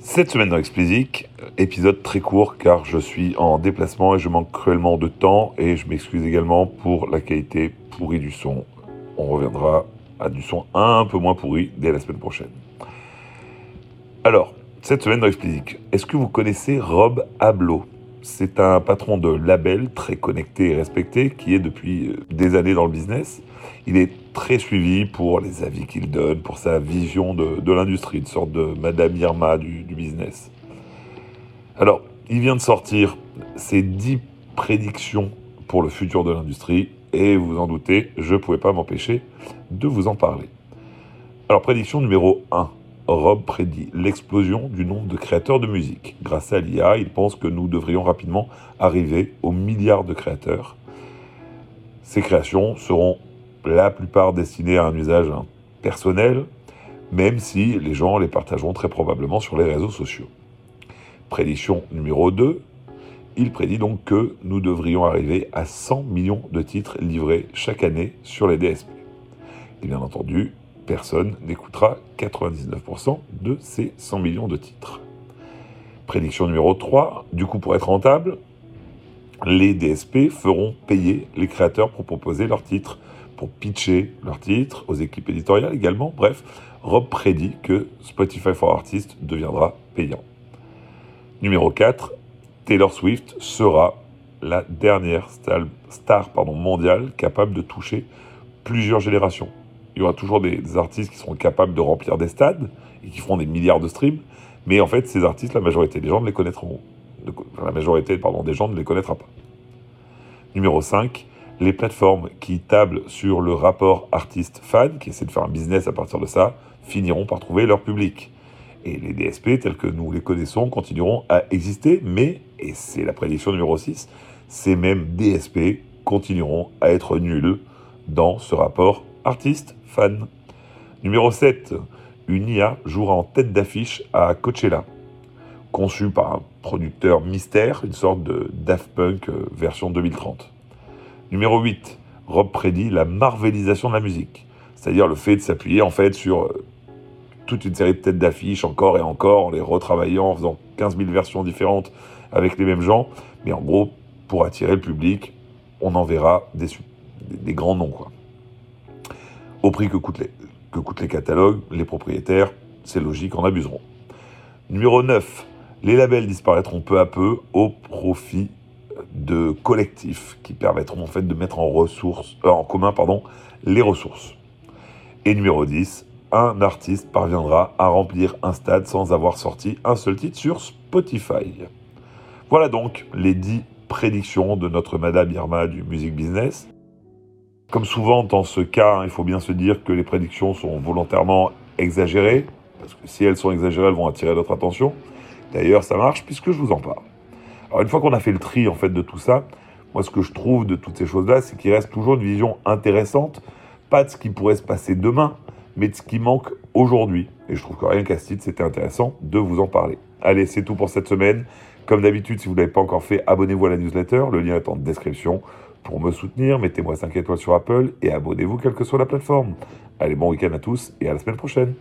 Cette semaine dans Explicit, épisode très court car je suis en déplacement et je manque cruellement de temps et je m'excuse également pour la qualité pourrie du son. On reviendra à du son un peu moins pourri dès la semaine prochaine. Alors, cette semaine dans Explicit, est-ce que vous connaissez Rob Ablo C'est un patron de label très connecté et respecté qui est depuis des années dans le business. Il est très suivi pour les avis qu'il donne, pour sa vision de, l'industrie, une sorte de Madame Irma du, du, business. Alors, il vient de sortir ses 10 prédictions pour le futur de l'industrie, et vous en doutez, je ne pouvais pas m'empêcher de vous en parler. Alors, prédiction numéro 1. Rob prédit l'explosion du nombre de créateurs de musique. Grâce à l'IA, il pense que nous devrions rapidement arriver aux milliards de créateurs. Ces créations seront la plupart destinés à un usage personnel, même si les gens les partageront très probablement sur les réseaux sociaux. Prédiction numéro 2, il prédit donc que nous devrions arriver à 100 millions de titres livrés chaque année sur les DSP. Et bien entendu, personne n'écoutera 99% de ces 100 millions de titres. Prédiction numéro 3, du coup pour être rentable, les DSP feront payer les créateurs pour proposer leurs titres pour pitcher leurs titres aux équipes éditoriales également. Bref, Rob prédit que Spotify for Artists deviendra payant. Numéro 4, Taylor Swift sera la dernière star, mondiale capable de toucher plusieurs générations. Il y aura toujours des, artistes qui seront capables de remplir des stades et qui feront des milliards de streams, mais en fait, ces artistes, la majorité des gens ne les connaîtront. La majorité des gens ne les connaîtra pas. Numéro 5, les plateformes qui tablent sur le rapport artiste-fan, qui essaient de faire un business à partir de ça, finiront par trouver leur public. Et les DSP, tels que nous les connaissons, continueront à exister, mais, et c'est la prédiction numéro 6, ces mêmes DSP continueront à être nuls dans ce rapport artiste-fan. Numéro 7, une IA jouera en tête d'affiche à Coachella, conçu par un producteur mystère, une sorte de Daft Punk euh, version 2030. Numéro 8, Rob prédit la marvelisation de la musique. C'est-à-dire le fait de s'appuyer en fait sur euh, toute une série de têtes d'affiches encore et encore, en les retravaillant, en faisant 15 000 versions différentes avec les mêmes gens. Mais en gros, pour attirer le public, on enverra des, des, grands noms. Quoi. Au prix que coûtent, les, catalogues, les propriétaires, c'est logique, en abuseront. Numéro 9, les labels disparaîtront peu à peu au profit de collectifs qui permettront en fait de mettre en, euh, commun les ressources. Et numéro 10, un artiste parviendra à remplir un stade sans avoir sorti un seul titre sur Spotify. Voilà donc les 10 prédictions de notre Madame Irma du Music Business. Comme souvent dans ce cas, hein, il faut bien se dire que les prédictions sont volontairement exagérées, parce que si elles sont exagérées, elles vont attirer notre attention. D'ailleurs, ça marche puisque je vous en parle. Alors une fois qu'on a fait le tri en fait de tout ça, moi ce que je trouve de toutes ces choses-là, c'est qu'il reste toujours une vision intéressante, pas de ce qui pourrait se passer demain, mais de ce qui manque aujourd'hui. Et je trouve que rien qu'à ce titre, c'était intéressant de vous en parler. Allez, c'est tout pour cette semaine. Comme d'habitude, si vous ne l'avez pas encore fait, abonnez-vous à la newsletter. Le lien est en description. Pour me soutenir, mettez-moi 5 étoiles sur Apple et abonnez-vous quelle que soit la plateforme. Allez, bon week-end à tous et à la semaine prochaine.